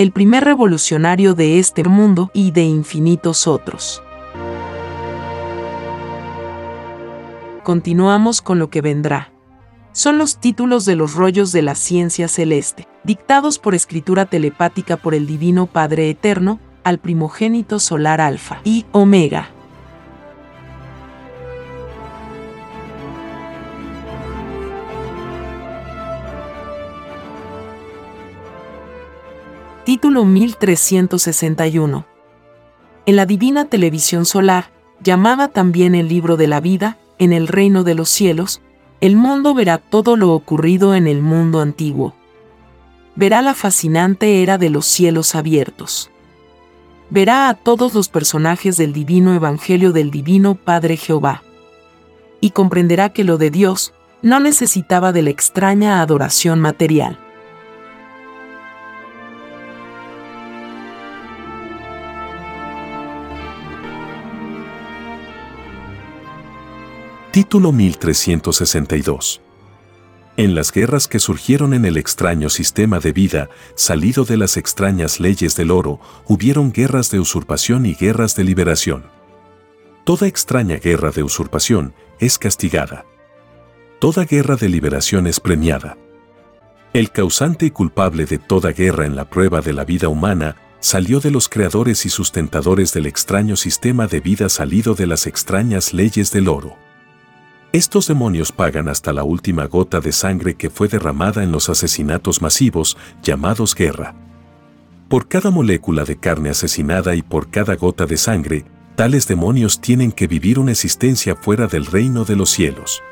el primer revolucionario de este mundo y de infinitos otros. Continuamos con lo que vendrá. Son los títulos de los rollos de la ciencia celeste, dictados por escritura telepática por el Divino Padre Eterno, al primogénito solar Alfa y Omega. Título 1361. En la divina televisión solar, llamada también el libro de la vida, en el reino de los cielos, el mundo verá todo lo ocurrido en el mundo antiguo. Verá la fascinante era de los cielos abiertos. Verá a todos los personajes del divino Evangelio del Divino Padre Jehová. Y comprenderá que lo de Dios no necesitaba de la extraña adoración material. Título 1362. En las guerras que surgieron en el extraño sistema de vida, salido de las extrañas leyes del oro, hubieron guerras de usurpación y guerras de liberación. Toda extraña guerra de usurpación es castigada. Toda guerra de liberación es premiada. El causante y culpable de toda guerra en la prueba de la vida humana salió de los creadores y sustentadores del extraño sistema de vida salido de las extrañas leyes del oro. Estos demonios pagan hasta la última gota de sangre que fue derramada en los asesinatos masivos llamados guerra. Por cada molécula de carne asesinada y por cada gota de sangre, tales demonios tienen que vivir una existencia fuera del reino de los cielos.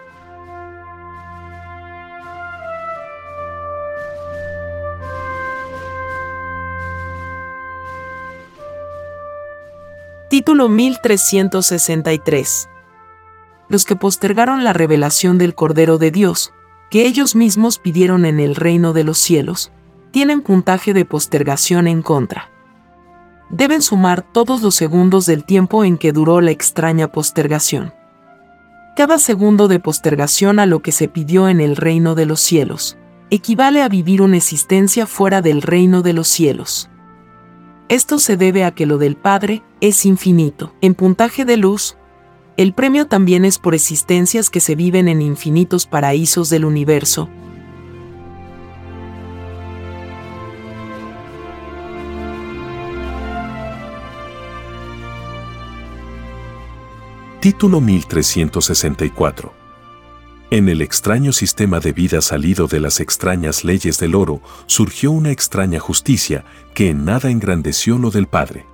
Título 1363 los que postergaron la revelación del Cordero de Dios, que ellos mismos pidieron en el reino de los cielos, tienen puntaje de postergación en contra. Deben sumar todos los segundos del tiempo en que duró la extraña postergación. Cada segundo de postergación a lo que se pidió en el reino de los cielos, equivale a vivir una existencia fuera del reino de los cielos. Esto se debe a que lo del Padre es infinito. En puntaje de luz, el premio también es por existencias que se viven en infinitos paraísos del universo. Título 1364 En el extraño sistema de vida salido de las extrañas leyes del oro, surgió una extraña justicia que en nada engrandeció lo del Padre.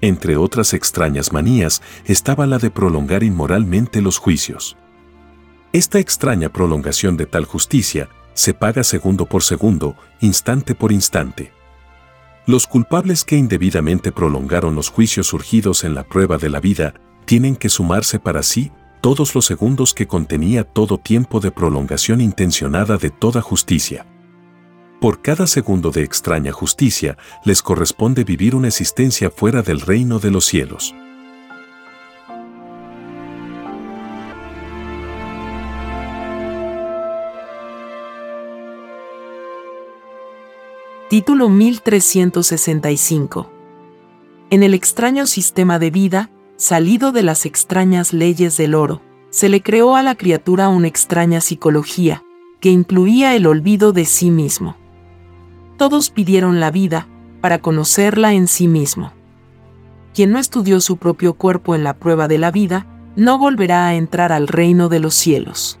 Entre otras extrañas manías estaba la de prolongar inmoralmente los juicios. Esta extraña prolongación de tal justicia se paga segundo por segundo, instante por instante. Los culpables que indebidamente prolongaron los juicios surgidos en la prueba de la vida tienen que sumarse para sí todos los segundos que contenía todo tiempo de prolongación intencionada de toda justicia. Por cada segundo de extraña justicia les corresponde vivir una existencia fuera del reino de los cielos. Título 1365. En el extraño sistema de vida, salido de las extrañas leyes del oro, se le creó a la criatura una extraña psicología, que incluía el olvido de sí mismo. Todos pidieron la vida, para conocerla en sí mismo. Quien no estudió su propio cuerpo en la prueba de la vida, no volverá a entrar al reino de los cielos.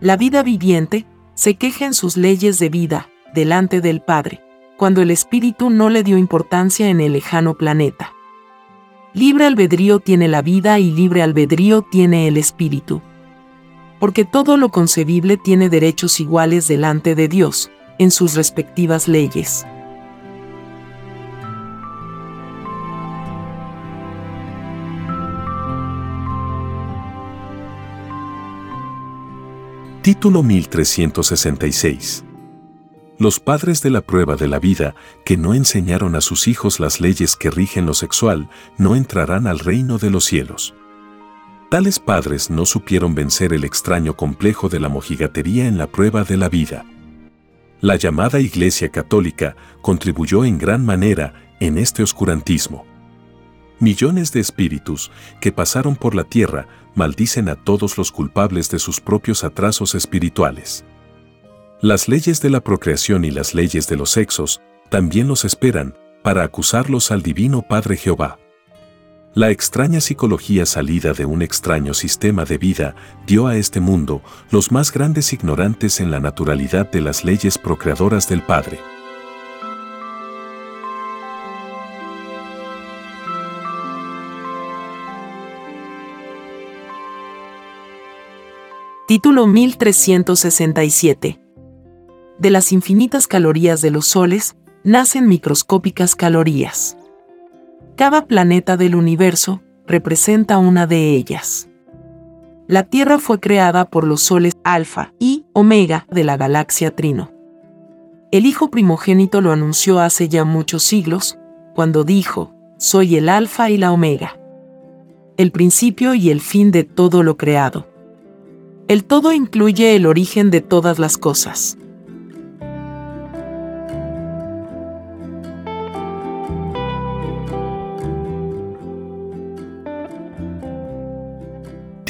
La vida viviente se queja en sus leyes de vida, delante del Padre, cuando el Espíritu no le dio importancia en el lejano planeta. Libre albedrío tiene la vida y libre albedrío tiene el Espíritu. Porque todo lo concebible tiene derechos iguales delante de Dios, en sus respectivas leyes. Título 1366 los padres de la prueba de la vida, que no enseñaron a sus hijos las leyes que rigen lo sexual, no entrarán al reino de los cielos. Tales padres no supieron vencer el extraño complejo de la mojigatería en la prueba de la vida. La llamada Iglesia Católica contribuyó en gran manera en este oscurantismo. Millones de espíritus que pasaron por la tierra maldicen a todos los culpables de sus propios atrasos espirituales. Las leyes de la procreación y las leyes de los sexos también los esperan para acusarlos al Divino Padre Jehová. La extraña psicología salida de un extraño sistema de vida dio a este mundo los más grandes ignorantes en la naturalidad de las leyes procreadoras del Padre. Título 1367 de las infinitas calorías de los soles, nacen microscópicas calorías. Cada planeta del universo representa una de ellas. La Tierra fue creada por los soles Alfa y Omega de la galaxia Trino. El Hijo primogénito lo anunció hace ya muchos siglos, cuando dijo, Soy el Alfa y la Omega. El principio y el fin de todo lo creado. El todo incluye el origen de todas las cosas.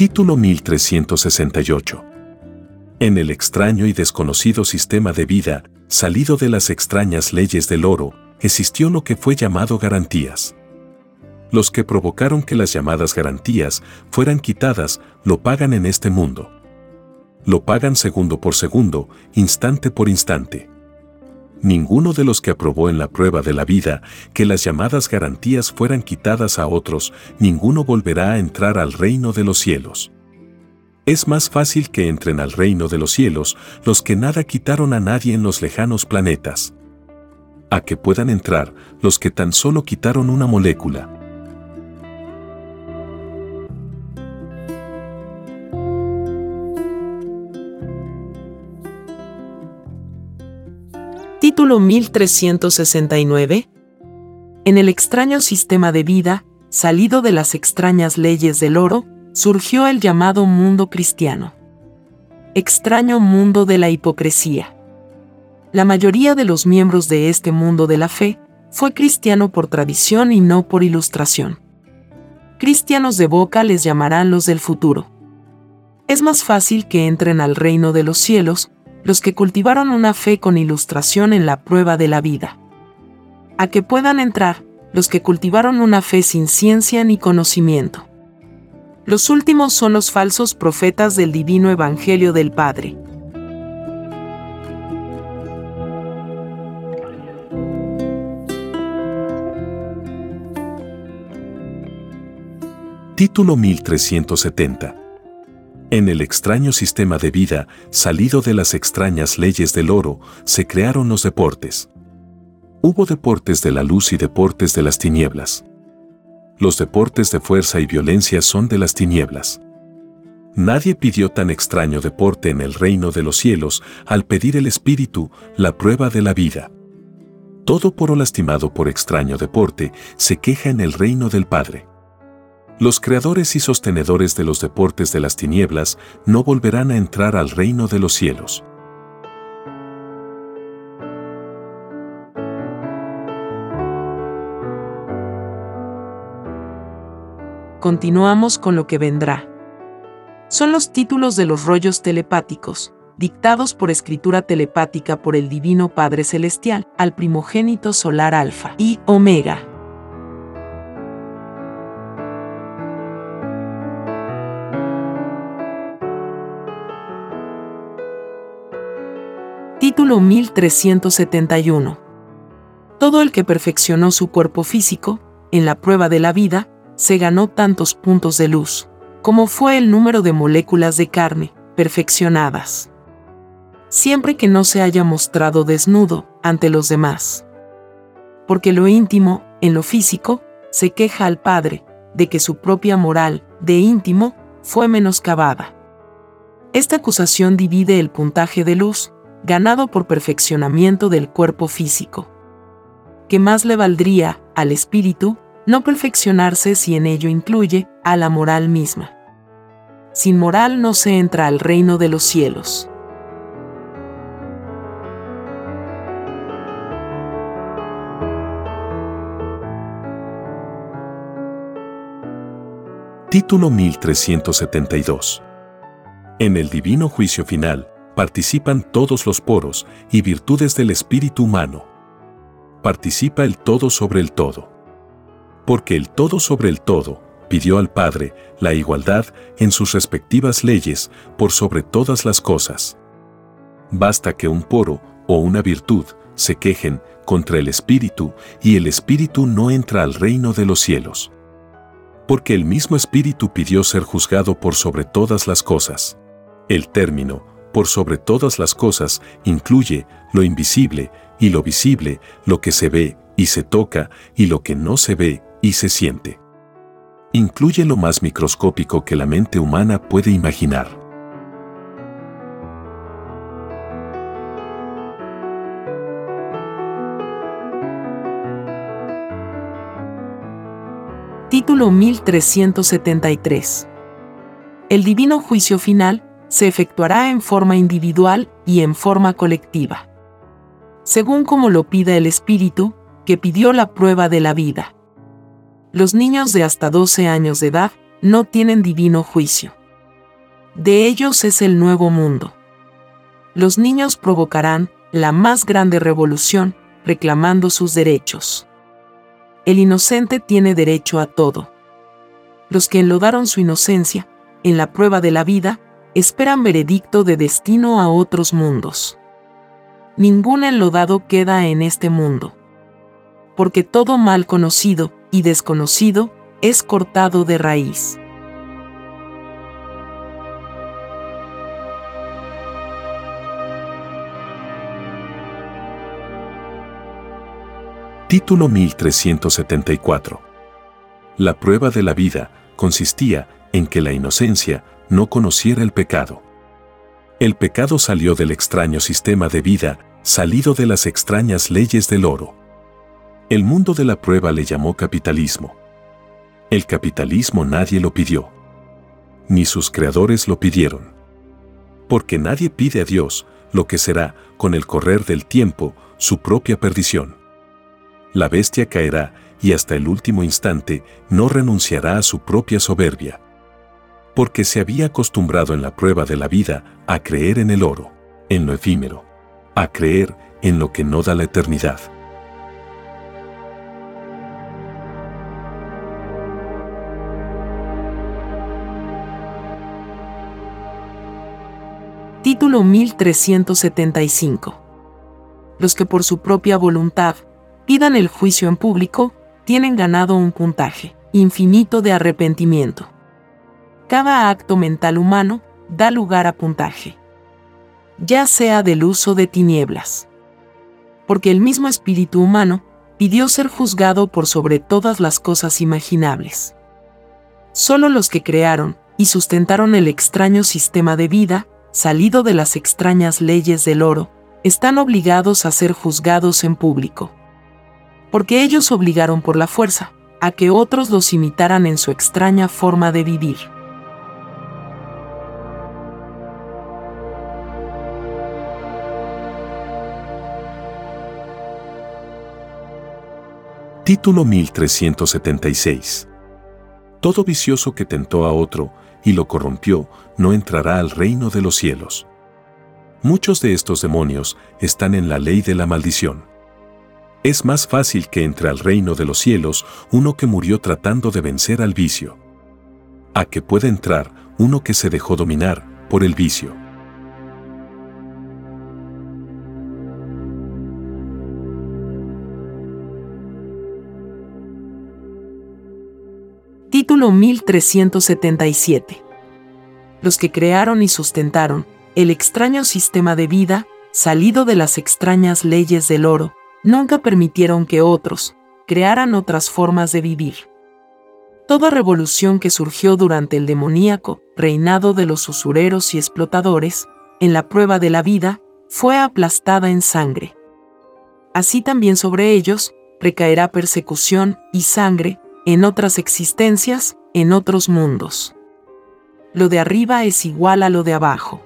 Título 1368. En el extraño y desconocido sistema de vida, salido de las extrañas leyes del oro, existió lo que fue llamado garantías. Los que provocaron que las llamadas garantías fueran quitadas lo pagan en este mundo. Lo pagan segundo por segundo, instante por instante ninguno de los que aprobó en la prueba de la vida que las llamadas garantías fueran quitadas a otros, ninguno volverá a entrar al reino de los cielos. Es más fácil que entren al reino de los cielos los que nada quitaron a nadie en los lejanos planetas. A que puedan entrar los que tan solo quitaron una molécula, Título 1369. En el extraño sistema de vida, salido de las extrañas leyes del oro, surgió el llamado mundo cristiano. Extraño mundo de la hipocresía. La mayoría de los miembros de este mundo de la fe fue cristiano por tradición y no por ilustración. Cristianos de boca les llamarán los del futuro. Es más fácil que entren al reino de los cielos los que cultivaron una fe con ilustración en la prueba de la vida. A que puedan entrar los que cultivaron una fe sin ciencia ni conocimiento. Los últimos son los falsos profetas del divino Evangelio del Padre. Título 1370. En el extraño sistema de vida, salido de las extrañas leyes del oro, se crearon los deportes. Hubo deportes de la luz y deportes de las tinieblas. Los deportes de fuerza y violencia son de las tinieblas. Nadie pidió tan extraño deporte en el reino de los cielos al pedir el Espíritu, la prueba de la vida. Todo poro lastimado por extraño deporte se queja en el reino del Padre. Los creadores y sostenedores de los deportes de las tinieblas no volverán a entrar al reino de los cielos. Continuamos con lo que vendrá. Son los títulos de los rollos telepáticos, dictados por escritura telepática por el Divino Padre Celestial al primogénito solar Alfa y Omega. Título 1371. Todo el que perfeccionó su cuerpo físico, en la prueba de la vida, se ganó tantos puntos de luz, como fue el número de moléculas de carne, perfeccionadas. Siempre que no se haya mostrado desnudo ante los demás. Porque lo íntimo, en lo físico, se queja al Padre de que su propia moral, de íntimo, fue menoscabada. Esta acusación divide el puntaje de luz ganado por perfeccionamiento del cuerpo físico. ¿Qué más le valdría al espíritu no perfeccionarse si en ello incluye a la moral misma? Sin moral no se entra al reino de los cielos. Título 1372. En el divino juicio final, participan todos los poros y virtudes del espíritu humano. Participa el todo sobre el todo. Porque el todo sobre el todo pidió al Padre la igualdad en sus respectivas leyes por sobre todas las cosas. Basta que un poro o una virtud se quejen contra el espíritu y el espíritu no entra al reino de los cielos. Porque el mismo espíritu pidió ser juzgado por sobre todas las cosas. El término por sobre todas las cosas, incluye lo invisible y lo visible, lo que se ve y se toca y lo que no se ve y se siente. Incluye lo más microscópico que la mente humana puede imaginar. Título 1373 El Divino Juicio Final se efectuará en forma individual y en forma colectiva. Según como lo pida el Espíritu, que pidió la prueba de la vida. Los niños de hasta 12 años de edad no tienen divino juicio. De ellos es el nuevo mundo. Los niños provocarán la más grande revolución reclamando sus derechos. El inocente tiene derecho a todo. Los que enlodaron su inocencia, en la prueba de la vida, esperan veredicto de destino a otros mundos. Ningún enlodado queda en este mundo. Porque todo mal conocido y desconocido es cortado de raíz. Título 1374. La prueba de la vida consistía en que la inocencia no conociera el pecado. El pecado salió del extraño sistema de vida, salido de las extrañas leyes del oro. El mundo de la prueba le llamó capitalismo. El capitalismo nadie lo pidió. Ni sus creadores lo pidieron. Porque nadie pide a Dios lo que será, con el correr del tiempo, su propia perdición. La bestia caerá y hasta el último instante no renunciará a su propia soberbia porque se había acostumbrado en la prueba de la vida a creer en el oro, en lo efímero, a creer en lo que no da la eternidad. Título 1375. Los que por su propia voluntad pidan el juicio en público tienen ganado un puntaje, infinito de arrepentimiento. Cada acto mental humano da lugar a puntaje, ya sea del uso de tinieblas. Porque el mismo espíritu humano pidió ser juzgado por sobre todas las cosas imaginables. Solo los que crearon y sustentaron el extraño sistema de vida, salido de las extrañas leyes del oro, están obligados a ser juzgados en público. Porque ellos obligaron por la fuerza a que otros los imitaran en su extraña forma de vivir. Título 1376. Todo vicioso que tentó a otro y lo corrompió no entrará al reino de los cielos. Muchos de estos demonios están en la ley de la maldición. Es más fácil que entre al reino de los cielos uno que murió tratando de vencer al vicio. A que puede entrar uno que se dejó dominar por el vicio. Título 1377. Los que crearon y sustentaron el extraño sistema de vida, salido de las extrañas leyes del oro, nunca permitieron que otros crearan otras formas de vivir. Toda revolución que surgió durante el demoníaco reinado de los usureros y explotadores, en la prueba de la vida, fue aplastada en sangre. Así también sobre ellos recaerá persecución y sangre en otras existencias, en otros mundos. Lo de arriba es igual a lo de abajo.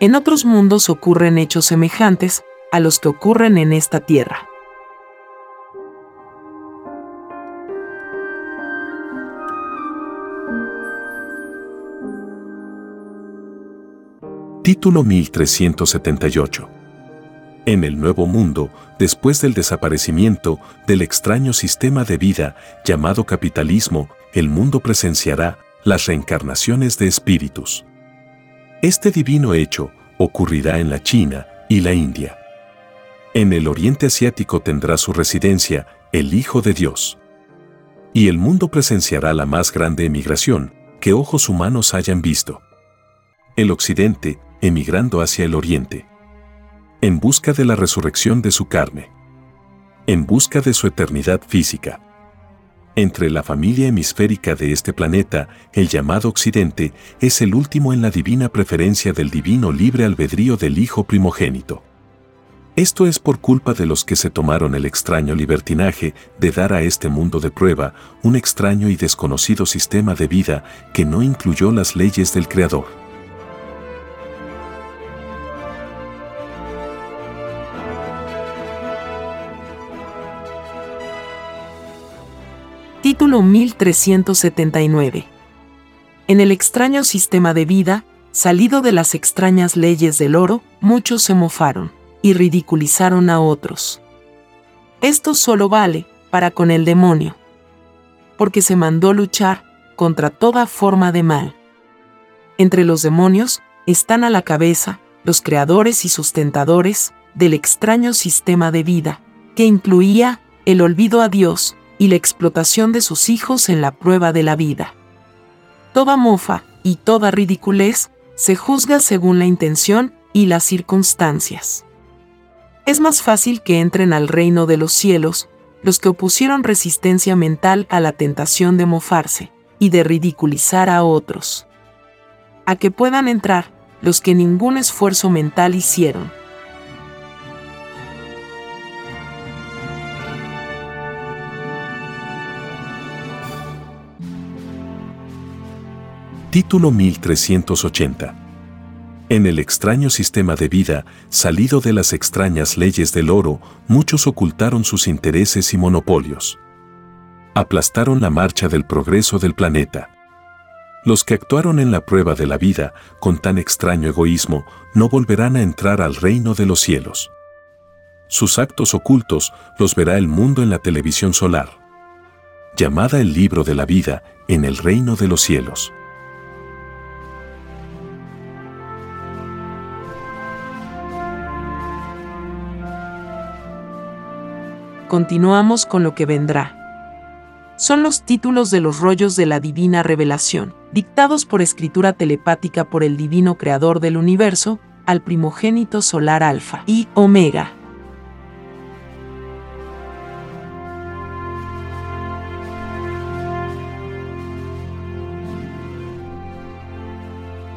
En otros mundos ocurren hechos semejantes a los que ocurren en esta tierra. Título 1378 en el nuevo mundo, después del desaparecimiento del extraño sistema de vida llamado capitalismo, el mundo presenciará las reencarnaciones de espíritus. Este divino hecho ocurrirá en la China y la India. En el Oriente Asiático tendrá su residencia el Hijo de Dios. Y el mundo presenciará la más grande emigración que ojos humanos hayan visto. El Occidente, emigrando hacia el Oriente en busca de la resurrección de su carne, en busca de su eternidad física. Entre la familia hemisférica de este planeta, el llamado Occidente es el último en la divina preferencia del divino libre albedrío del Hijo primogénito. Esto es por culpa de los que se tomaron el extraño libertinaje de dar a este mundo de prueba un extraño y desconocido sistema de vida que no incluyó las leyes del Creador. Título 1379. En el extraño sistema de vida, salido de las extrañas leyes del oro, muchos se mofaron y ridiculizaron a otros. Esto solo vale para con el demonio, porque se mandó luchar contra toda forma de mal. Entre los demonios están a la cabeza los creadores y sustentadores del extraño sistema de vida, que incluía el olvido a Dios y la explotación de sus hijos en la prueba de la vida. Toda mofa y toda ridiculez se juzga según la intención y las circunstancias. Es más fácil que entren al reino de los cielos los que opusieron resistencia mental a la tentación de mofarse y de ridiculizar a otros. A que puedan entrar los que ningún esfuerzo mental hicieron Título 1380. En el extraño sistema de vida, salido de las extrañas leyes del oro, muchos ocultaron sus intereses y monopolios. Aplastaron la marcha del progreso del planeta. Los que actuaron en la prueba de la vida con tan extraño egoísmo no volverán a entrar al reino de los cielos. Sus actos ocultos los verá el mundo en la televisión solar. Llamada el libro de la vida en el reino de los cielos. Continuamos con lo que vendrá. son los títulos de los rollos de la divina revelación, dictados por escritura telepática por el divino creador del universo, al primogénito solar Alfa y Omega.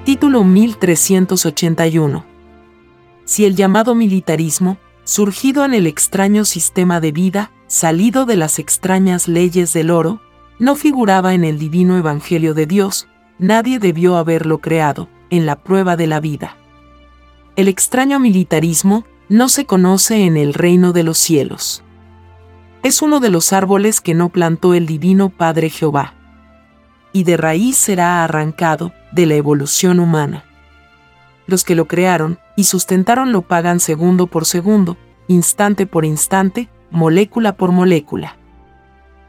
Título 1381. Si el llamado militarismo, surgido en el extraño sistema de vida, salido de las extrañas leyes del oro, no figuraba en el divino Evangelio de Dios, nadie debió haberlo creado, en la prueba de la vida. El extraño militarismo no se conoce en el reino de los cielos. Es uno de los árboles que no plantó el divino Padre Jehová. Y de raíz será arrancado de la evolución humana. Los que lo crearon y sustentaron lo pagan segundo por segundo, instante por instante, molécula por molécula.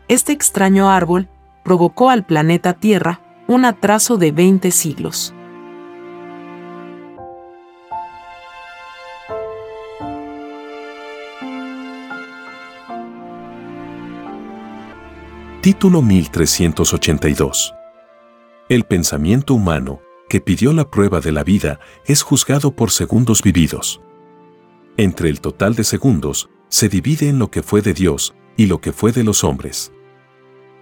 Este extraño árbol provocó al planeta Tierra un atraso de 20 siglos. Título 1382 El pensamiento humano, que pidió la prueba de la vida, es juzgado por segundos vividos. Entre el total de segundos, se divide en lo que fue de Dios y lo que fue de los hombres.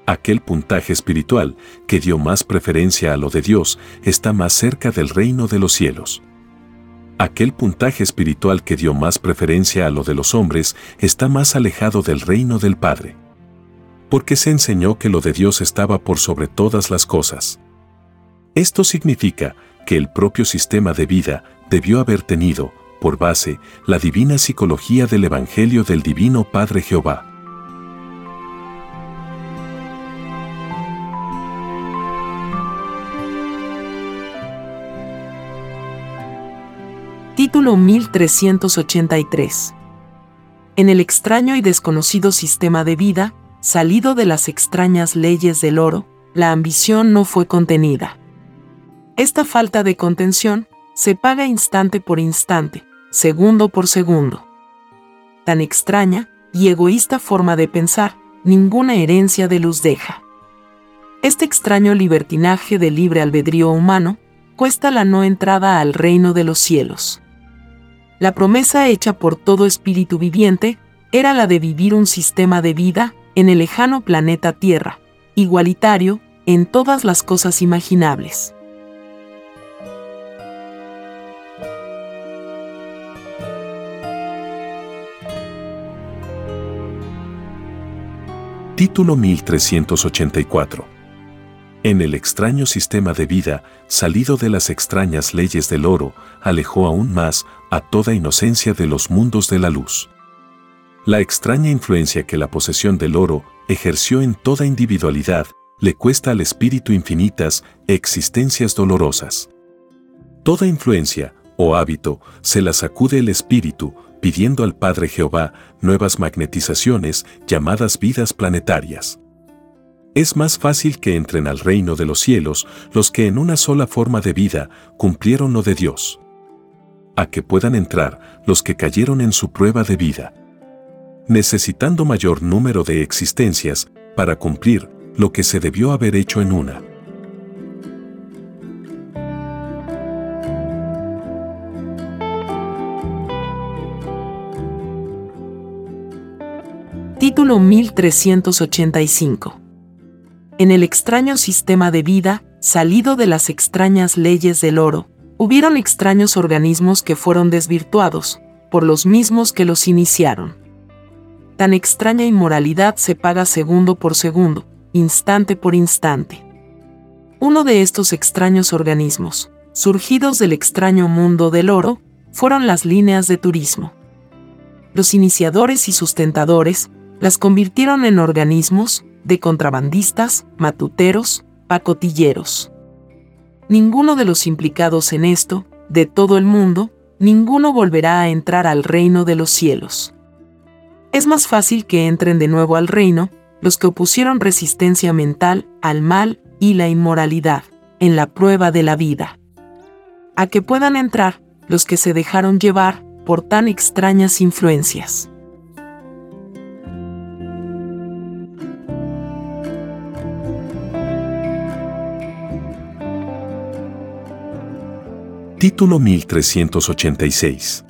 Aquel puntaje espiritual que dio más preferencia a lo de Dios está más cerca del reino de los cielos. Aquel puntaje espiritual que dio más preferencia a lo de los hombres está más alejado del reino del Padre. Porque se enseñó que lo de Dios estaba por sobre todas las cosas. Esto significa que el propio sistema de vida debió haber tenido, por base la divina psicología del Evangelio del Divino Padre Jehová. Título 1383 En el extraño y desconocido sistema de vida, salido de las extrañas leyes del oro, la ambición no fue contenida. Esta falta de contención se paga instante por instante, segundo por segundo. Tan extraña y egoísta forma de pensar, ninguna herencia de luz deja. Este extraño libertinaje de libre albedrío humano cuesta la no entrada al reino de los cielos. La promesa hecha por todo espíritu viviente era la de vivir un sistema de vida en el lejano planeta Tierra, igualitario en todas las cosas imaginables. Título 1384. En el extraño sistema de vida, salido de las extrañas leyes del oro, alejó aún más a toda inocencia de los mundos de la luz. La extraña influencia que la posesión del oro ejerció en toda individualidad le cuesta al espíritu infinitas existencias dolorosas. Toda influencia, o hábito, se la sacude el espíritu, pidiendo al Padre Jehová nuevas magnetizaciones llamadas vidas planetarias. Es más fácil que entren al reino de los cielos los que en una sola forma de vida cumplieron lo de Dios. A que puedan entrar los que cayeron en su prueba de vida. Necesitando mayor número de existencias para cumplir lo que se debió haber hecho en una. Título 1385. En el extraño sistema de vida, salido de las extrañas leyes del oro, hubieron extraños organismos que fueron desvirtuados, por los mismos que los iniciaron. Tan extraña inmoralidad se paga segundo por segundo, instante por instante. Uno de estos extraños organismos, surgidos del extraño mundo del oro, fueron las líneas de turismo. Los iniciadores y sustentadores las convirtieron en organismos de contrabandistas, matuteros, pacotilleros. Ninguno de los implicados en esto, de todo el mundo, ninguno volverá a entrar al reino de los cielos. Es más fácil que entren de nuevo al reino los que opusieron resistencia mental al mal y la inmoralidad, en la prueba de la vida. A que puedan entrar los que se dejaron llevar por tan extrañas influencias. Título 1386.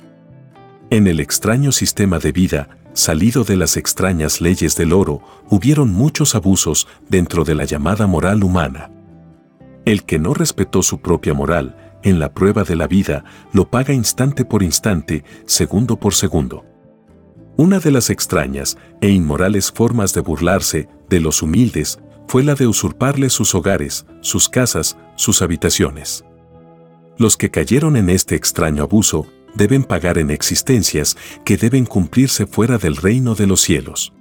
En el extraño sistema de vida, salido de las extrañas leyes del oro, hubieron muchos abusos dentro de la llamada moral humana. El que no respetó su propia moral, en la prueba de la vida, lo paga instante por instante, segundo por segundo. Una de las extrañas e inmorales formas de burlarse de los humildes fue la de usurparles sus hogares, sus casas, sus habitaciones. Los que cayeron en este extraño abuso deben pagar en existencias que deben cumplirse fuera del reino de los cielos.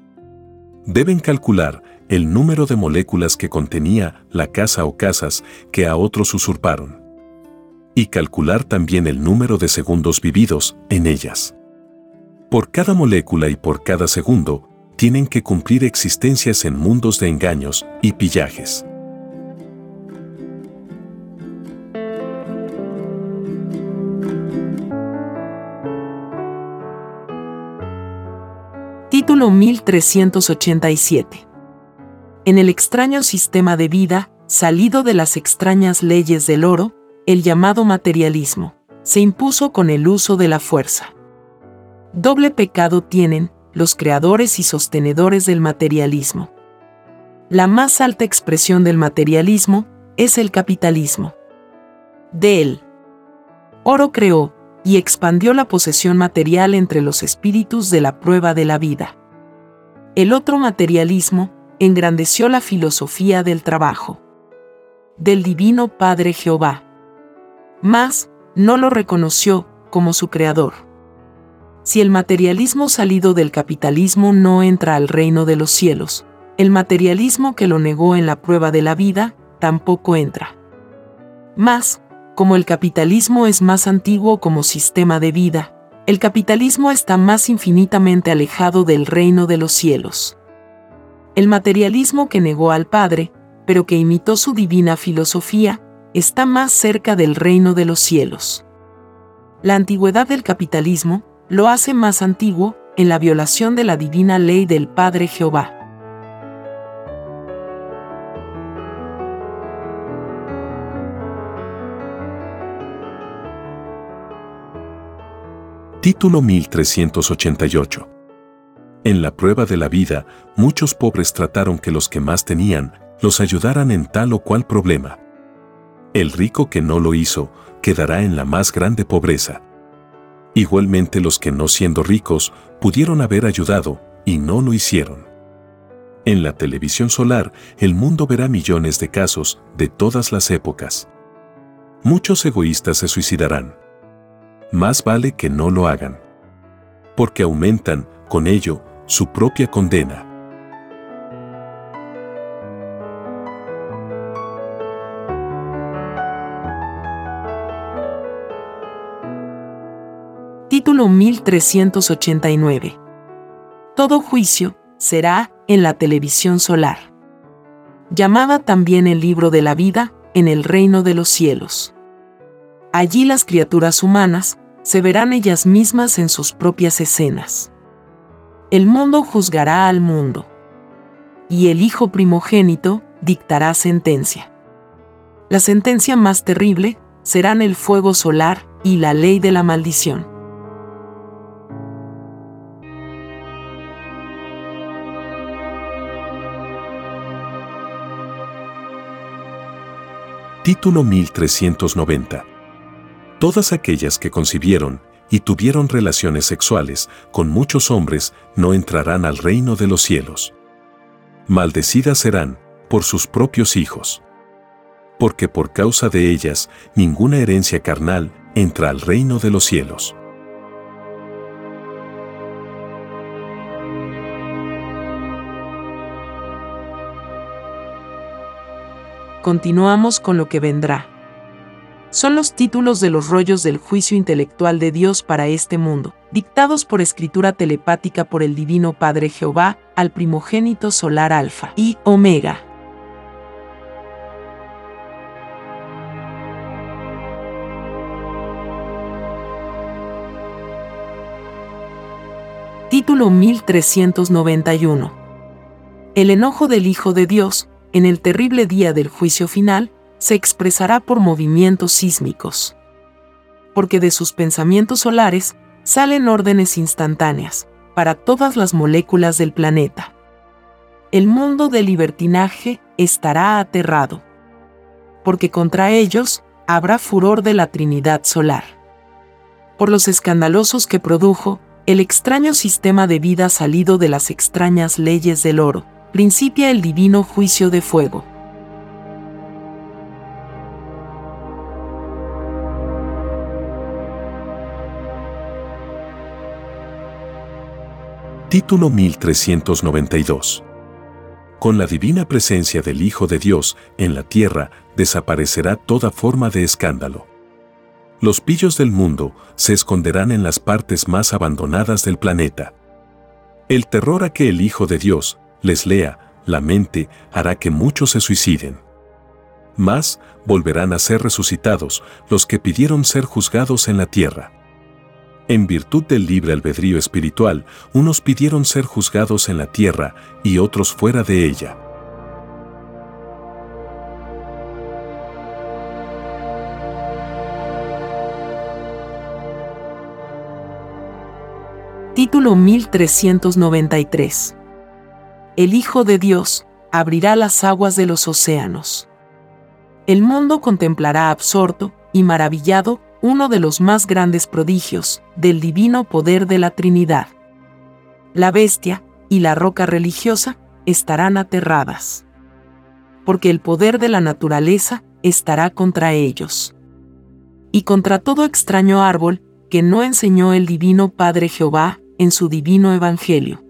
Deben calcular el número de moléculas que contenía la casa o casas que a otros usurparon. Y calcular también el número de segundos vividos en ellas. Por cada molécula y por cada segundo, tienen que cumplir existencias en mundos de engaños y pillajes. Título 1387. En el extraño sistema de vida, salido de las extrañas leyes del oro, el llamado materialismo, se impuso con el uso de la fuerza. Doble pecado tienen los creadores y sostenedores del materialismo. La más alta expresión del materialismo es el capitalismo. De él, oro creó, y expandió la posesión material entre los espíritus de la prueba de la vida. El otro materialismo engrandeció la filosofía del trabajo. Del Divino Padre Jehová. Mas, no lo reconoció como su creador. Si el materialismo salido del capitalismo no entra al reino de los cielos, el materialismo que lo negó en la prueba de la vida tampoco entra. Mas, como el capitalismo es más antiguo como sistema de vida, el capitalismo está más infinitamente alejado del reino de los cielos. El materialismo que negó al Padre, pero que imitó su divina filosofía, está más cerca del reino de los cielos. La antigüedad del capitalismo lo hace más antiguo en la violación de la divina ley del Padre Jehová. Título 1388. En la prueba de la vida, muchos pobres trataron que los que más tenían los ayudaran en tal o cual problema. El rico que no lo hizo quedará en la más grande pobreza. Igualmente los que no siendo ricos pudieron haber ayudado y no lo hicieron. En la televisión solar, el mundo verá millones de casos de todas las épocas. Muchos egoístas se suicidarán más vale que no lo hagan. Porque aumentan, con ello, su propia condena. Título 1389. Todo juicio será en la televisión solar. Llamada también el libro de la vida en el reino de los cielos. Allí las criaturas humanas, se verán ellas mismas en sus propias escenas. El mundo juzgará al mundo. Y el Hijo primogénito dictará sentencia. La sentencia más terrible serán el fuego solar y la ley de la maldición. Título 1390 Todas aquellas que concibieron y tuvieron relaciones sexuales con muchos hombres no entrarán al reino de los cielos. Maldecidas serán por sus propios hijos. Porque por causa de ellas ninguna herencia carnal entra al reino de los cielos. Continuamos con lo que vendrá son los títulos de los rollos del juicio intelectual de Dios para este mundo, dictados por escritura telepática por el Divino Padre Jehová al primogénito solar Alfa y Omega. Título 1391. El enojo del Hijo de Dios, en el terrible día del juicio final, se expresará por movimientos sísmicos. porque de sus pensamientos solares salen órdenes instantáneas para todas las moléculas del planeta. El mundo del libertinaje estará aterrado, porque contra ellos habrá furor de la Trinidad solar. Por los escandalosos que produjo, el extraño sistema de vida salido de las extrañas leyes del oro, principia el divino juicio de fuego. Título 1392 Con la divina presencia del Hijo de Dios en la tierra desaparecerá toda forma de escándalo. Los pillos del mundo se esconderán en las partes más abandonadas del planeta. El terror a que el Hijo de Dios les lea la mente hará que muchos se suiciden. Más volverán a ser resucitados los que pidieron ser juzgados en la tierra. En virtud del libre albedrío espiritual, unos pidieron ser juzgados en la tierra y otros fuera de ella. Título 1393 El Hijo de Dios abrirá las aguas de los océanos. El mundo contemplará absorto y maravillado uno de los más grandes prodigios del divino poder de la Trinidad. La bestia y la roca religiosa estarán aterradas, porque el poder de la naturaleza estará contra ellos. Y contra todo extraño árbol que no enseñó el divino Padre Jehová en su divino Evangelio.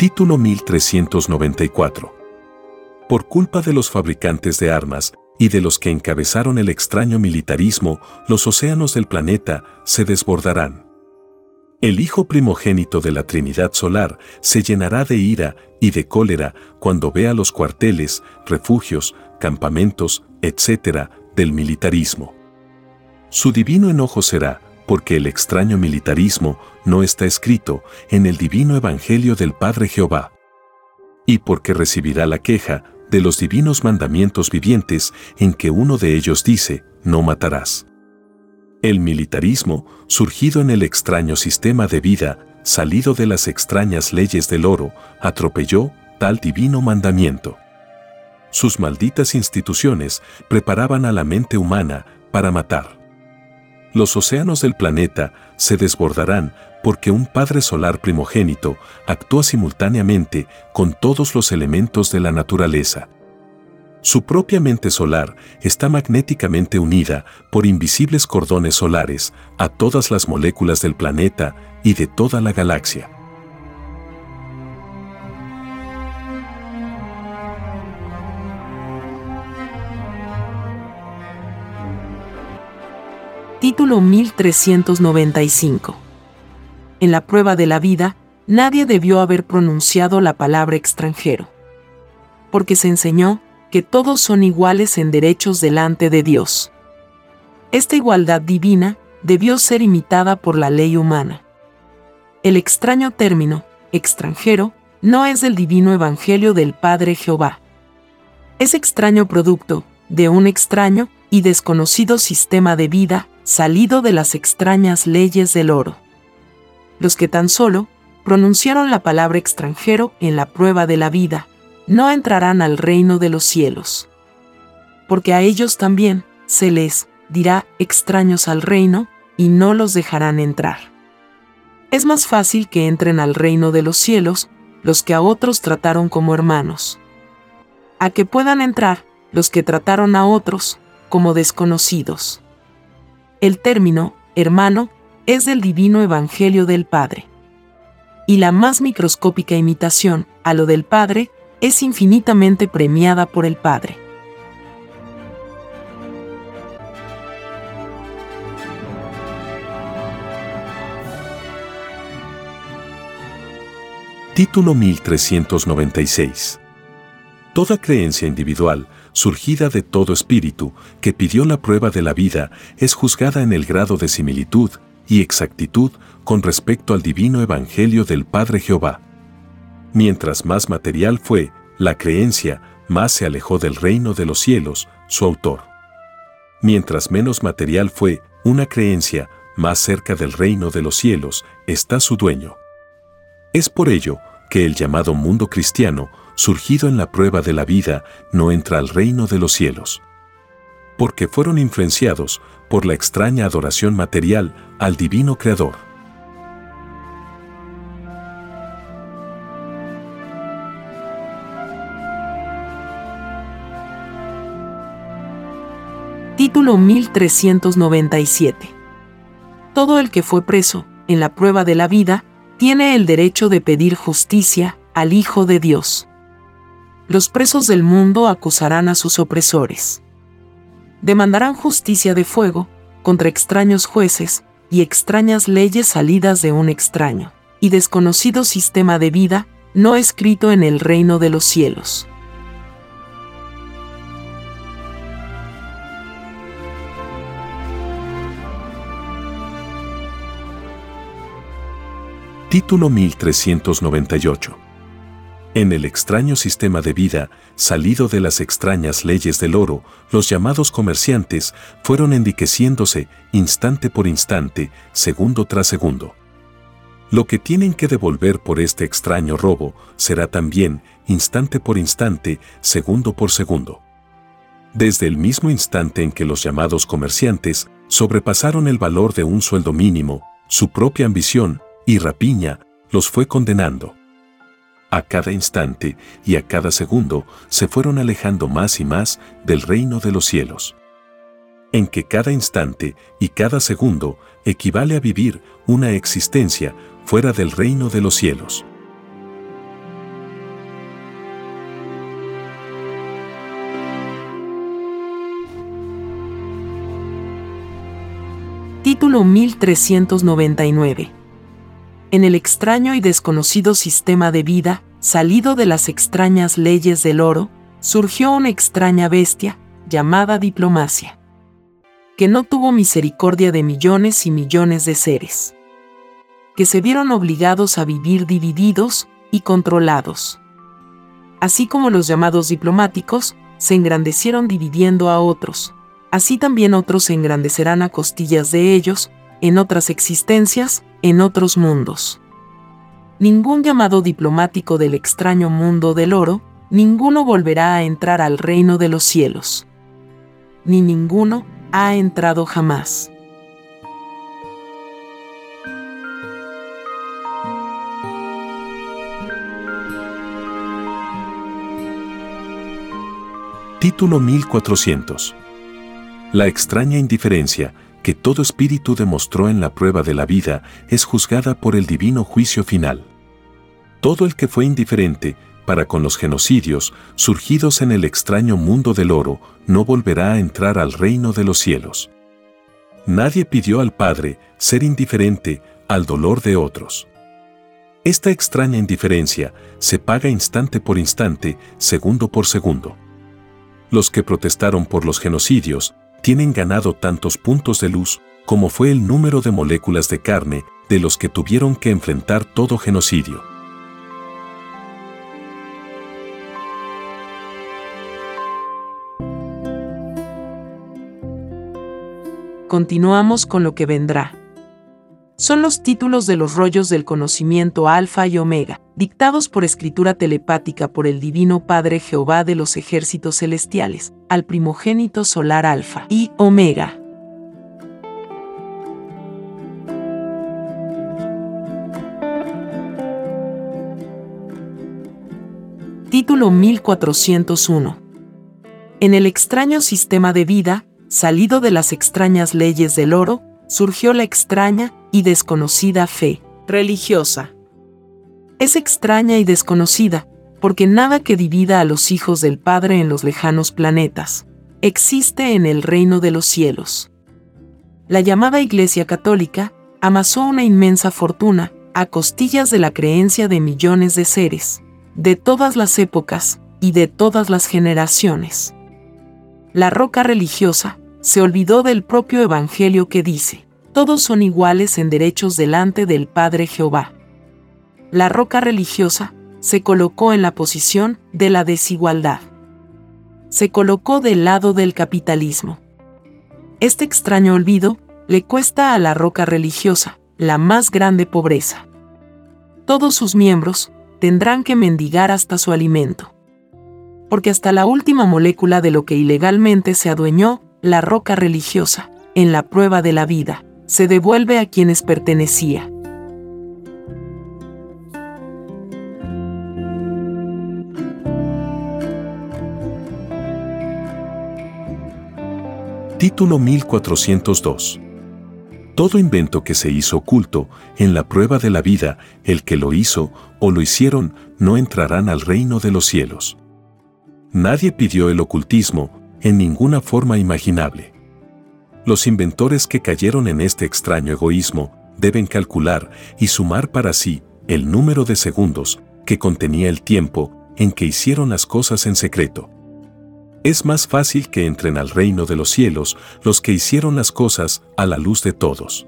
Título 1394. Por culpa de los fabricantes de armas y de los que encabezaron el extraño militarismo, los océanos del planeta se desbordarán. El Hijo primogénito de la Trinidad Solar se llenará de ira y de cólera cuando vea los cuarteles, refugios, campamentos, etc., del militarismo. Su divino enojo será, porque el extraño militarismo no está escrito en el divino Evangelio del Padre Jehová. Y porque recibirá la queja de los divinos mandamientos vivientes en que uno de ellos dice, no matarás. El militarismo, surgido en el extraño sistema de vida, salido de las extrañas leyes del oro, atropelló tal divino mandamiento. Sus malditas instituciones preparaban a la mente humana para matar los océanos del planeta se desbordarán porque un Padre Solar primogénito actúa simultáneamente con todos los elementos de la naturaleza. Su propia mente solar está magnéticamente unida por invisibles cordones solares a todas las moléculas del planeta y de toda la galaxia. Título 1395. En la prueba de la vida, nadie debió haber pronunciado la palabra extranjero. Porque se enseñó que todos son iguales en derechos delante de Dios. Esta igualdad divina debió ser imitada por la ley humana. El extraño término, extranjero, no es del divino evangelio del Padre Jehová. Es extraño producto de un extraño y desconocido sistema de vida salido de las extrañas leyes del oro. Los que tan solo pronunciaron la palabra extranjero en la prueba de la vida, no entrarán al reino de los cielos. Porque a ellos también se les dirá extraños al reino y no los dejarán entrar. Es más fácil que entren al reino de los cielos los que a otros trataron como hermanos, a que puedan entrar los que trataron a otros como desconocidos. El término, hermano, es del divino Evangelio del Padre. Y la más microscópica imitación a lo del Padre es infinitamente premiada por el Padre. Título 1396 Toda creencia individual surgida de todo espíritu, que pidió la prueba de la vida, es juzgada en el grado de similitud y exactitud con respecto al divino Evangelio del Padre Jehová. Mientras más material fue la creencia, más se alejó del reino de los cielos, su autor. Mientras menos material fue una creencia, más cerca del reino de los cielos está su dueño. Es por ello que el llamado mundo cristiano, surgido en la prueba de la vida, no entra al reino de los cielos. Porque fueron influenciados por la extraña adoración material al divino Creador. Título 1397 todo el que fue preso, en la prueba de la vida, tiene el derecho de pedir justicia al Hijo de Dios. Los presos del mundo acusarán a sus opresores. Demandarán justicia de fuego contra extraños jueces y extrañas leyes salidas de un extraño y desconocido sistema de vida no escrito en el reino de los cielos. Título 1398. En el extraño sistema de vida, salido de las extrañas leyes del oro, los llamados comerciantes fueron enriqueciéndose instante por instante, segundo tras segundo. Lo que tienen que devolver por este extraño robo será también, instante por instante, segundo por segundo. Desde el mismo instante en que los llamados comerciantes sobrepasaron el valor de un sueldo mínimo, su propia ambición, y rapiña los fue condenando. A cada instante y a cada segundo se fueron alejando más y más del reino de los cielos. En que cada instante y cada segundo equivale a vivir una existencia fuera del reino de los cielos. Título 1399 en el extraño y desconocido sistema de vida, salido de las extrañas leyes del oro, surgió una extraña bestia, llamada diplomacia, que no tuvo misericordia de millones y millones de seres, que se vieron obligados a vivir divididos y controlados. Así como los llamados diplomáticos, se engrandecieron dividiendo a otros, así también otros se engrandecerán a costillas de ellos, en otras existencias, en otros mundos. Ningún llamado diplomático del extraño mundo del oro, ninguno volverá a entrar al reino de los cielos. Ni ninguno ha entrado jamás. Título 1400. La extraña indiferencia que todo espíritu demostró en la prueba de la vida es juzgada por el divino juicio final. Todo el que fue indiferente para con los genocidios surgidos en el extraño mundo del oro no volverá a entrar al reino de los cielos. Nadie pidió al Padre ser indiferente al dolor de otros. Esta extraña indiferencia se paga instante por instante, segundo por segundo. Los que protestaron por los genocidios tienen ganado tantos puntos de luz como fue el número de moléculas de carne de los que tuvieron que enfrentar todo genocidio. Continuamos con lo que vendrá son los títulos de los rollos del conocimiento alfa y omega, dictados por escritura telepática por el Divino Padre Jehová de los ejércitos celestiales, al primogénito solar alfa y omega. Título 1401 En el extraño sistema de vida, salido de las extrañas leyes del oro, surgió la extraña y desconocida fe religiosa. Es extraña y desconocida, porque nada que divida a los hijos del Padre en los lejanos planetas existe en el reino de los cielos. La llamada Iglesia Católica amasó una inmensa fortuna a costillas de la creencia de millones de seres, de todas las épocas y de todas las generaciones. La roca religiosa se olvidó del propio Evangelio que dice, todos son iguales en derechos delante del Padre Jehová. La roca religiosa se colocó en la posición de la desigualdad. Se colocó del lado del capitalismo. Este extraño olvido le cuesta a la roca religiosa la más grande pobreza. Todos sus miembros tendrán que mendigar hasta su alimento. Porque hasta la última molécula de lo que ilegalmente se adueñó, la roca religiosa, en la prueba de la vida, se devuelve a quienes pertenecía. Título 1402. Todo invento que se hizo oculto, en la prueba de la vida, el que lo hizo o lo hicieron, no entrarán al reino de los cielos. Nadie pidió el ocultismo, en ninguna forma imaginable. Los inventores que cayeron en este extraño egoísmo deben calcular y sumar para sí el número de segundos que contenía el tiempo en que hicieron las cosas en secreto. Es más fácil que entren al reino de los cielos los que hicieron las cosas a la luz de todos.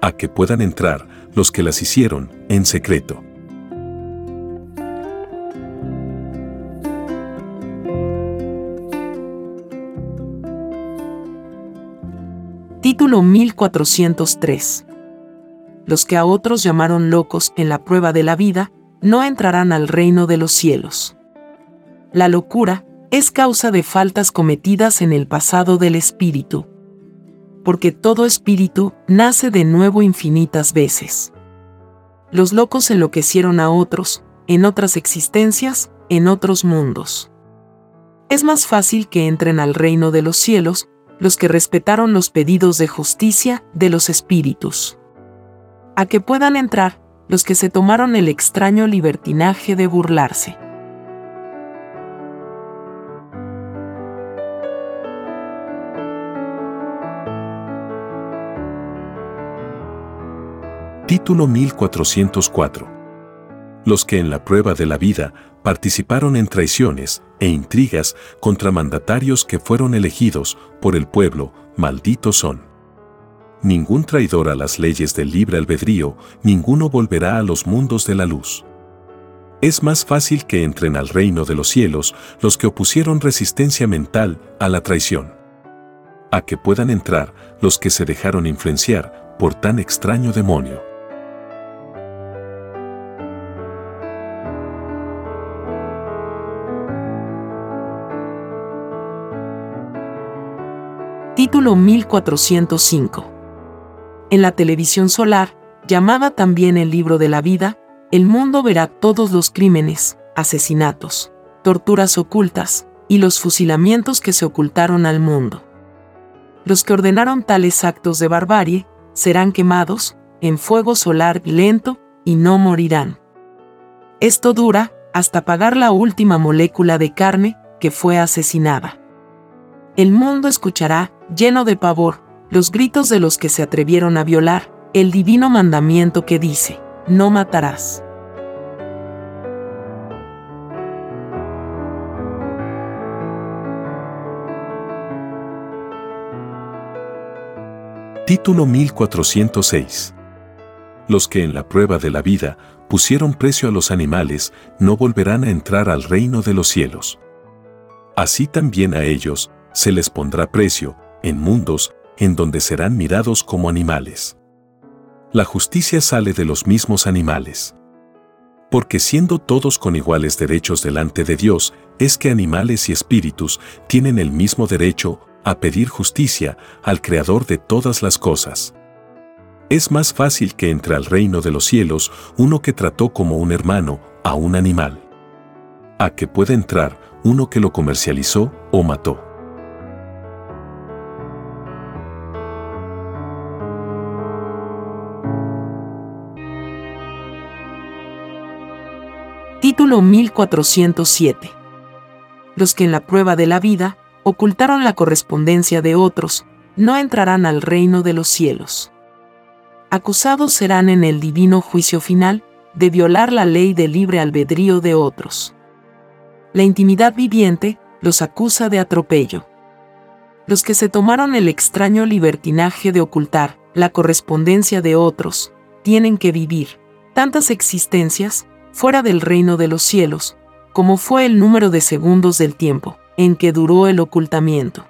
A que puedan entrar los que las hicieron en secreto. Título 1403. Los que a otros llamaron locos en la prueba de la vida, no entrarán al reino de los cielos. La locura es causa de faltas cometidas en el pasado del espíritu. Porque todo espíritu nace de nuevo infinitas veces. Los locos enloquecieron a otros, en otras existencias, en otros mundos. Es más fácil que entren al reino de los cielos los que respetaron los pedidos de justicia de los espíritus. A que puedan entrar los que se tomaron el extraño libertinaje de burlarse. Título 1404. Los que en la prueba de la vida participaron en traiciones e intrigas contra mandatarios que fueron elegidos por el pueblo, malditos son. Ningún traidor a las leyes del libre albedrío, ninguno volverá a los mundos de la luz. Es más fácil que entren al reino de los cielos los que opusieron resistencia mental a la traición. A que puedan entrar los que se dejaron influenciar por tan extraño demonio. Título 1405. En la televisión solar, llamada también el libro de la vida, el mundo verá todos los crímenes, asesinatos, torturas ocultas y los fusilamientos que se ocultaron al mundo. Los que ordenaron tales actos de barbarie serán quemados en fuego solar lento y no morirán. Esto dura hasta pagar la última molécula de carne que fue asesinada. El mundo escuchará lleno de pavor, los gritos de los que se atrevieron a violar el divino mandamiento que dice, no matarás. Título 1406. Los que en la prueba de la vida pusieron precio a los animales no volverán a entrar al reino de los cielos. Así también a ellos se les pondrá precio, en mundos en donde serán mirados como animales. La justicia sale de los mismos animales. Porque siendo todos con iguales derechos delante de Dios, es que animales y espíritus tienen el mismo derecho a pedir justicia al Creador de todas las cosas. Es más fácil que entre al reino de los cielos uno que trató como un hermano a un animal, a que pueda entrar uno que lo comercializó o mató. Título 1407. Los que en la prueba de la vida ocultaron la correspondencia de otros, no entrarán al reino de los cielos. Acusados serán en el divino juicio final de violar la ley de libre albedrío de otros. La intimidad viviente los acusa de atropello. Los que se tomaron el extraño libertinaje de ocultar la correspondencia de otros, tienen que vivir tantas existencias fuera del reino de los cielos, como fue el número de segundos del tiempo en que duró el ocultamiento.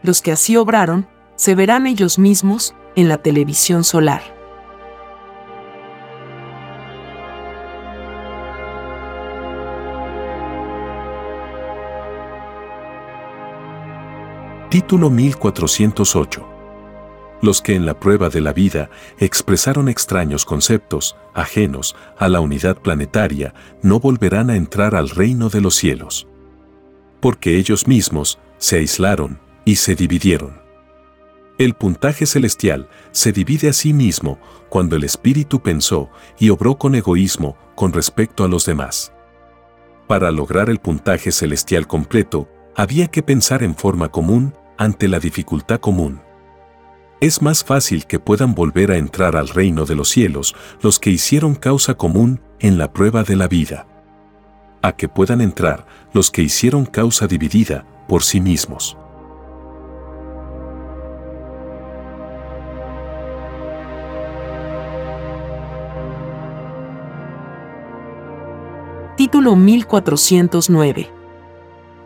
Los que así obraron, se verán ellos mismos en la televisión solar. Título 1408 los que en la prueba de la vida expresaron extraños conceptos, ajenos a la unidad planetaria, no volverán a entrar al reino de los cielos. Porque ellos mismos se aislaron y se dividieron. El puntaje celestial se divide a sí mismo cuando el espíritu pensó y obró con egoísmo con respecto a los demás. Para lograr el puntaje celestial completo, había que pensar en forma común ante la dificultad común es más fácil que puedan volver a entrar al reino de los cielos los que hicieron causa común en la prueba de la vida, a que puedan entrar los que hicieron causa dividida por sí mismos. Título 1409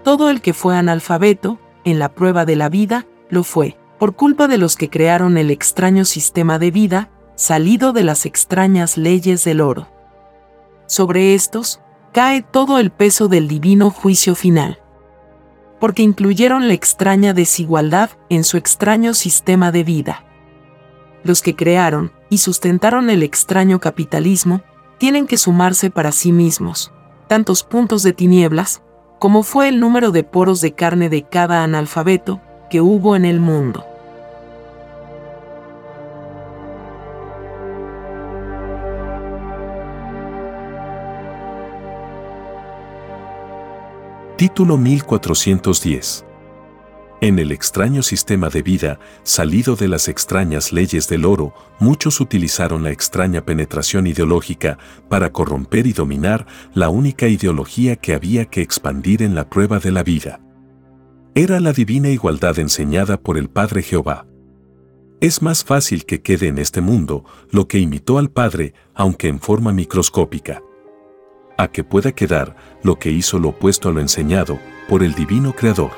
Todo el que fue analfabeto, en la prueba de la vida, lo fue por culpa de los que crearon el extraño sistema de vida, salido de las extrañas leyes del oro. Sobre estos, cae todo el peso del divino juicio final. Porque incluyeron la extraña desigualdad en su extraño sistema de vida. Los que crearon y sustentaron el extraño capitalismo tienen que sumarse para sí mismos, tantos puntos de tinieblas, como fue el número de poros de carne de cada analfabeto que hubo en el mundo. Título 1410. En el extraño sistema de vida, salido de las extrañas leyes del oro, muchos utilizaron la extraña penetración ideológica para corromper y dominar la única ideología que había que expandir en la prueba de la vida. Era la divina igualdad enseñada por el Padre Jehová. Es más fácil que quede en este mundo lo que imitó al Padre, aunque en forma microscópica a que pueda quedar lo que hizo lo opuesto a lo enseñado por el divino Creador.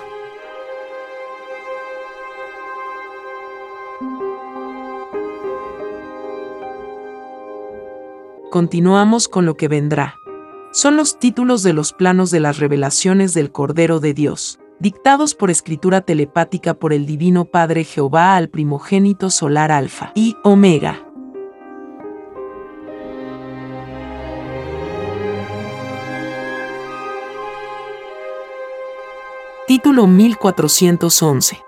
Continuamos con lo que vendrá. Son los títulos de los planos de las revelaciones del Cordero de Dios, dictados por escritura telepática por el Divino Padre Jehová al primogénito solar Alfa y Omega. Título 1411.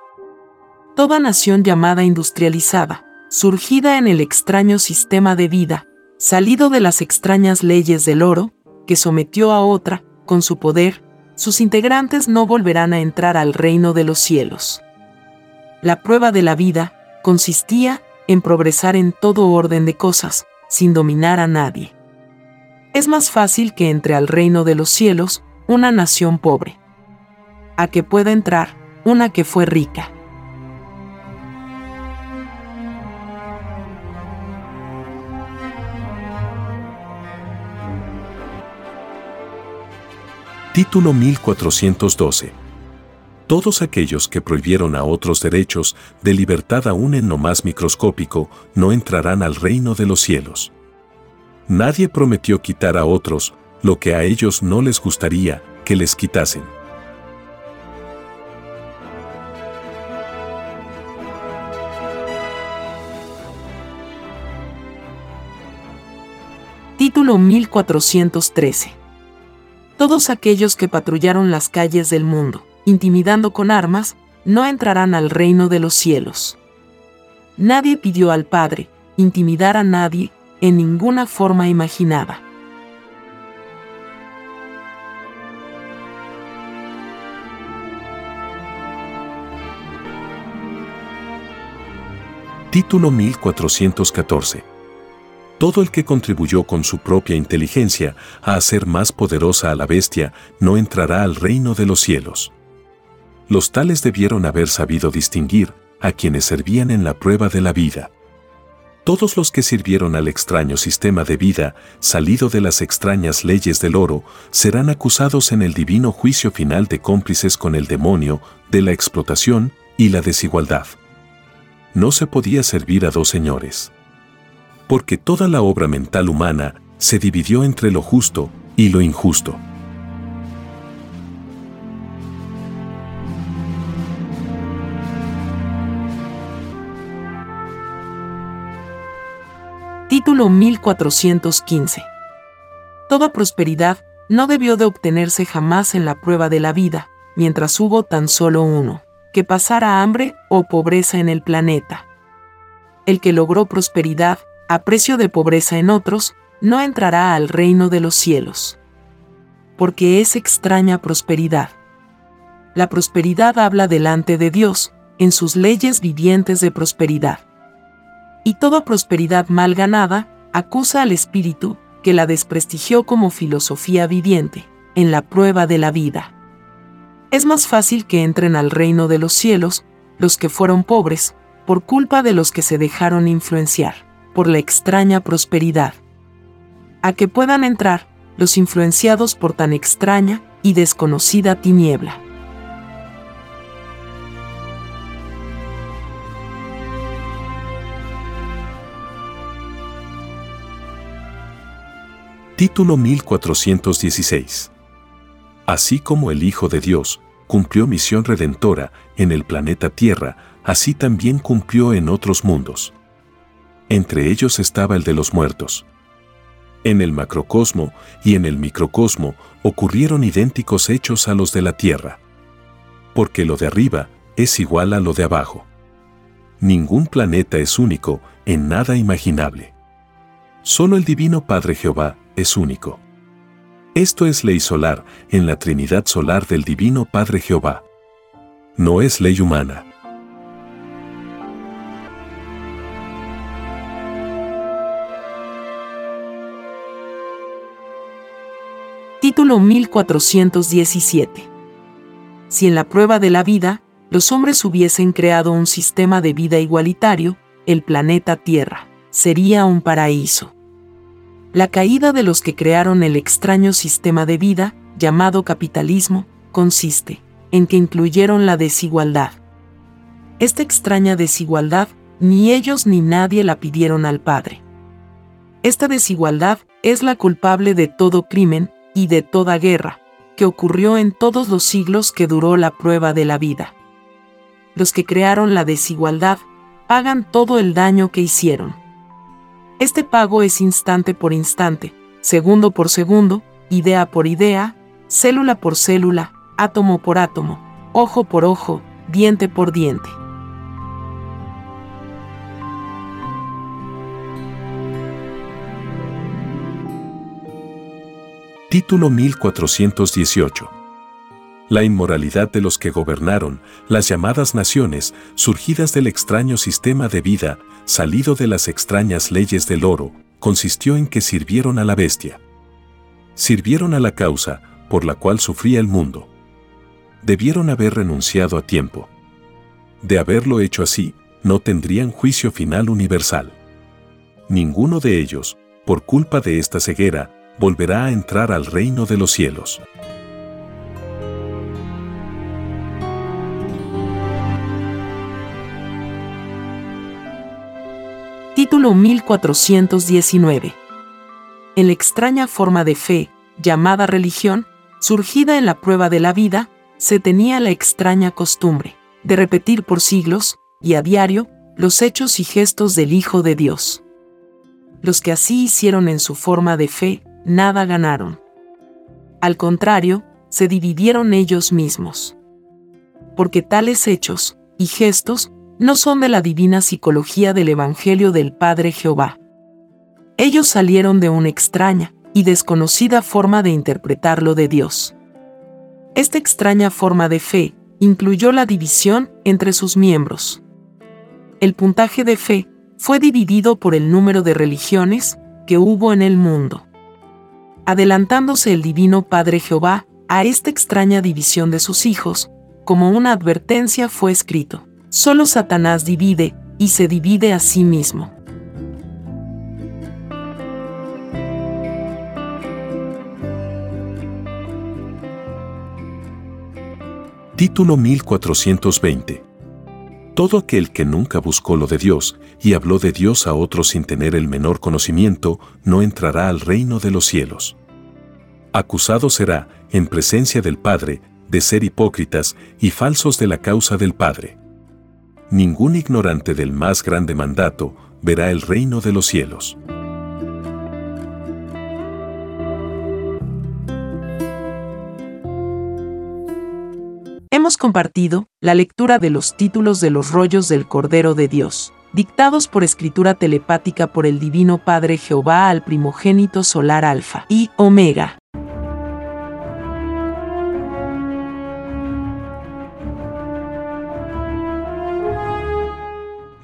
Toda nación llamada industrializada, surgida en el extraño sistema de vida, salido de las extrañas leyes del oro, que sometió a otra, con su poder, sus integrantes no volverán a entrar al reino de los cielos. La prueba de la vida consistía en progresar en todo orden de cosas, sin dominar a nadie. Es más fácil que entre al reino de los cielos una nación pobre a que pueda entrar una que fue rica. Título 1412. Todos aquellos que prohibieron a otros derechos de libertad aún en lo más microscópico no entrarán al reino de los cielos. Nadie prometió quitar a otros lo que a ellos no les gustaría que les quitasen. Título 1413. Todos aquellos que patrullaron las calles del mundo, intimidando con armas, no entrarán al reino de los cielos. Nadie pidió al Padre intimidar a nadie en ninguna forma imaginada. Título 1414 todo el que contribuyó con su propia inteligencia a hacer más poderosa a la bestia no entrará al reino de los cielos. Los tales debieron haber sabido distinguir a quienes servían en la prueba de la vida. Todos los que sirvieron al extraño sistema de vida, salido de las extrañas leyes del oro, serán acusados en el divino juicio final de cómplices con el demonio, de la explotación y la desigualdad. No se podía servir a dos señores. Porque toda la obra mental humana se dividió entre lo justo y lo injusto. Título 1415. Toda prosperidad no debió de obtenerse jamás en la prueba de la vida, mientras hubo tan solo uno, que pasara hambre o pobreza en el planeta. El que logró prosperidad, a precio de pobreza en otros, no entrará al reino de los cielos. Porque es extraña prosperidad. La prosperidad habla delante de Dios, en sus leyes vivientes de prosperidad y toda prosperidad mal ganada acusa al espíritu que la desprestigió como filosofía viviente, en la prueba de la vida. Es más fácil que entren al reino de los cielos los que fueron pobres, por culpa de los que se dejaron influenciar, por la extraña prosperidad. A que puedan entrar los influenciados por tan extraña y desconocida tiniebla. Título 1416. Así como el Hijo de Dios cumplió misión redentora en el planeta Tierra, así también cumplió en otros mundos. Entre ellos estaba el de los muertos. En el macrocosmo y en el microcosmo ocurrieron idénticos hechos a los de la Tierra. Porque lo de arriba es igual a lo de abajo. Ningún planeta es único en nada imaginable. Solo el Divino Padre Jehová es único. Esto es ley solar en la Trinidad solar del Divino Padre Jehová. No es ley humana. Título 1417. Si en la prueba de la vida, los hombres hubiesen creado un sistema de vida igualitario, el planeta Tierra sería un paraíso. La caída de los que crearon el extraño sistema de vida, llamado capitalismo, consiste en que incluyeron la desigualdad. Esta extraña desigualdad, ni ellos ni nadie la pidieron al Padre. Esta desigualdad es la culpable de todo crimen y de toda guerra, que ocurrió en todos los siglos que duró la prueba de la vida. Los que crearon la desigualdad pagan todo el daño que hicieron. Este pago es instante por instante, segundo por segundo, idea por idea, célula por célula, átomo por átomo, ojo por ojo, diente por diente. Título 1418 la inmoralidad de los que gobernaron las llamadas naciones surgidas del extraño sistema de vida, salido de las extrañas leyes del oro, consistió en que sirvieron a la bestia. Sirvieron a la causa por la cual sufría el mundo. Debieron haber renunciado a tiempo. De haberlo hecho así, no tendrían juicio final universal. Ninguno de ellos, por culpa de esta ceguera, volverá a entrar al reino de los cielos. Título 1419. En la extraña forma de fe, llamada religión, surgida en la prueba de la vida, se tenía la extraña costumbre de repetir por siglos, y a diario, los hechos y gestos del Hijo de Dios. Los que así hicieron en su forma de fe, nada ganaron. Al contrario, se dividieron ellos mismos. Porque tales hechos y gestos no son de la divina psicología del Evangelio del Padre Jehová. Ellos salieron de una extraña y desconocida forma de interpretarlo de Dios. Esta extraña forma de fe incluyó la división entre sus miembros. El puntaje de fe fue dividido por el número de religiones que hubo en el mundo adelantándose el Divino Padre Jehová a esta extraña división de sus hijos, como una advertencia fue escrito, solo Satanás divide y se divide a sí mismo. Título 1420 todo aquel que nunca buscó lo de Dios y habló de Dios a otros sin tener el menor conocimiento, no entrará al reino de los cielos. Acusado será, en presencia del Padre, de ser hipócritas y falsos de la causa del Padre. Ningún ignorante del más grande mandato verá el reino de los cielos. Hemos compartido la lectura de los títulos de los rollos del Cordero de Dios, dictados por escritura telepática por el Divino Padre Jehová al primogénito solar Alfa y Omega.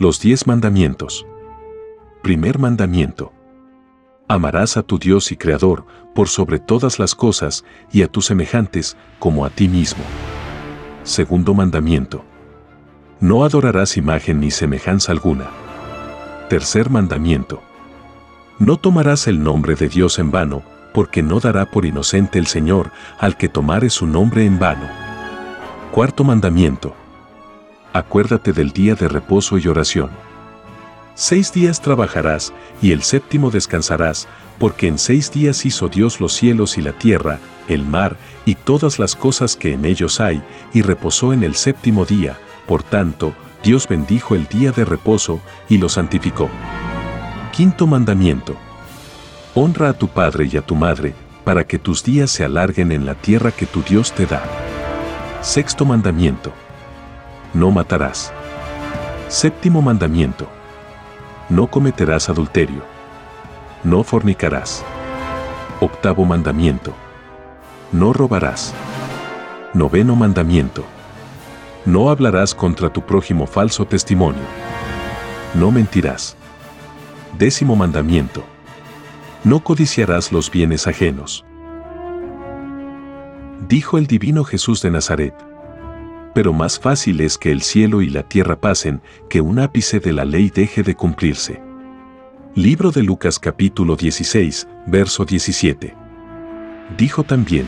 Los diez mandamientos. Primer mandamiento. Amarás a tu Dios y Creador por sobre todas las cosas y a tus semejantes como a ti mismo. Segundo mandamiento. No adorarás imagen ni semejanza alguna. Tercer mandamiento. No tomarás el nombre de Dios en vano, porque no dará por inocente el Señor al que tomare su nombre en vano. Cuarto mandamiento acuérdate del día de reposo y oración. Seis días trabajarás y el séptimo descansarás, porque en seis días hizo Dios los cielos y la tierra, el mar y todas las cosas que en ellos hay, y reposó en el séptimo día, por tanto, Dios bendijo el día de reposo y lo santificó. Quinto mandamiento. Honra a tu padre y a tu madre, para que tus días se alarguen en la tierra que tu Dios te da. Sexto mandamiento no matarás. Séptimo mandamiento. No cometerás adulterio. No fornicarás. Octavo mandamiento. No robarás. Noveno mandamiento. No hablarás contra tu prójimo falso testimonio. No mentirás. Décimo mandamiento. No codiciarás los bienes ajenos. Dijo el divino Jesús de Nazaret pero más fácil es que el cielo y la tierra pasen, que un ápice de la ley deje de cumplirse. Libro de Lucas capítulo 16, verso 17. Dijo también,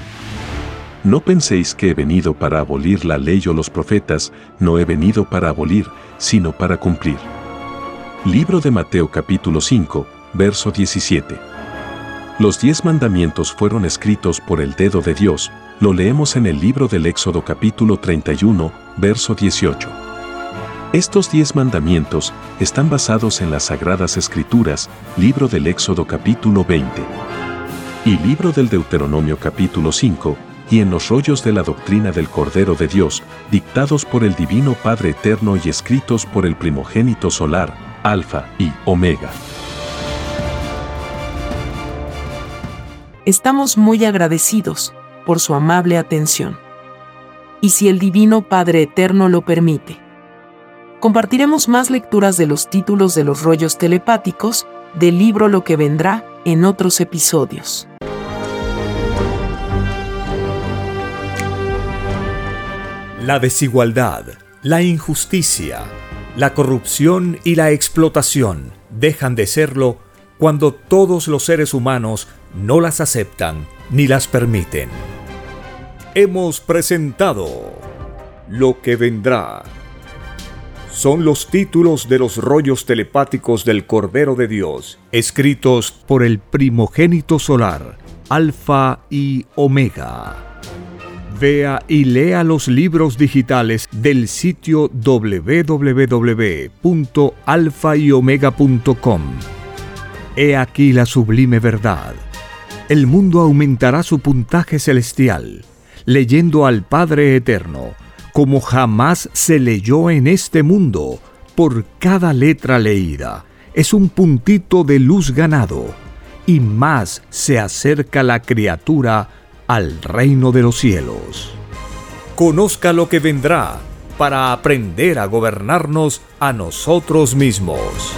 No penséis que he venido para abolir la ley o los profetas, no he venido para abolir, sino para cumplir. Libro de Mateo capítulo 5, verso 17. Los diez mandamientos fueron escritos por el dedo de Dios, lo leemos en el libro del Éxodo capítulo 31, verso 18. Estos diez mandamientos están basados en las Sagradas Escrituras, libro del Éxodo capítulo 20 y libro del Deuteronomio capítulo 5, y en los rollos de la doctrina del Cordero de Dios, dictados por el Divino Padre Eterno y escritos por el primogénito solar, Alfa y Omega. Estamos muy agradecidos por su amable atención. Y si el Divino Padre Eterno lo permite, compartiremos más lecturas de los títulos de los rollos telepáticos del libro Lo que vendrá en otros episodios. La desigualdad, la injusticia, la corrupción y la explotación dejan de serlo cuando todos los seres humanos no las aceptan ni las permiten. Hemos presentado Lo que vendrá. Son los títulos de los rollos telepáticos del Cordero de Dios, escritos por el primogénito solar, Alfa y Omega. Vea y lea los libros digitales del sitio www.alfayomega.com. He aquí la sublime verdad el mundo aumentará su puntaje celestial, leyendo al Padre Eterno, como jamás se leyó en este mundo, por cada letra leída. Es un puntito de luz ganado, y más se acerca la criatura al reino de los cielos. Conozca lo que vendrá para aprender a gobernarnos a nosotros mismos.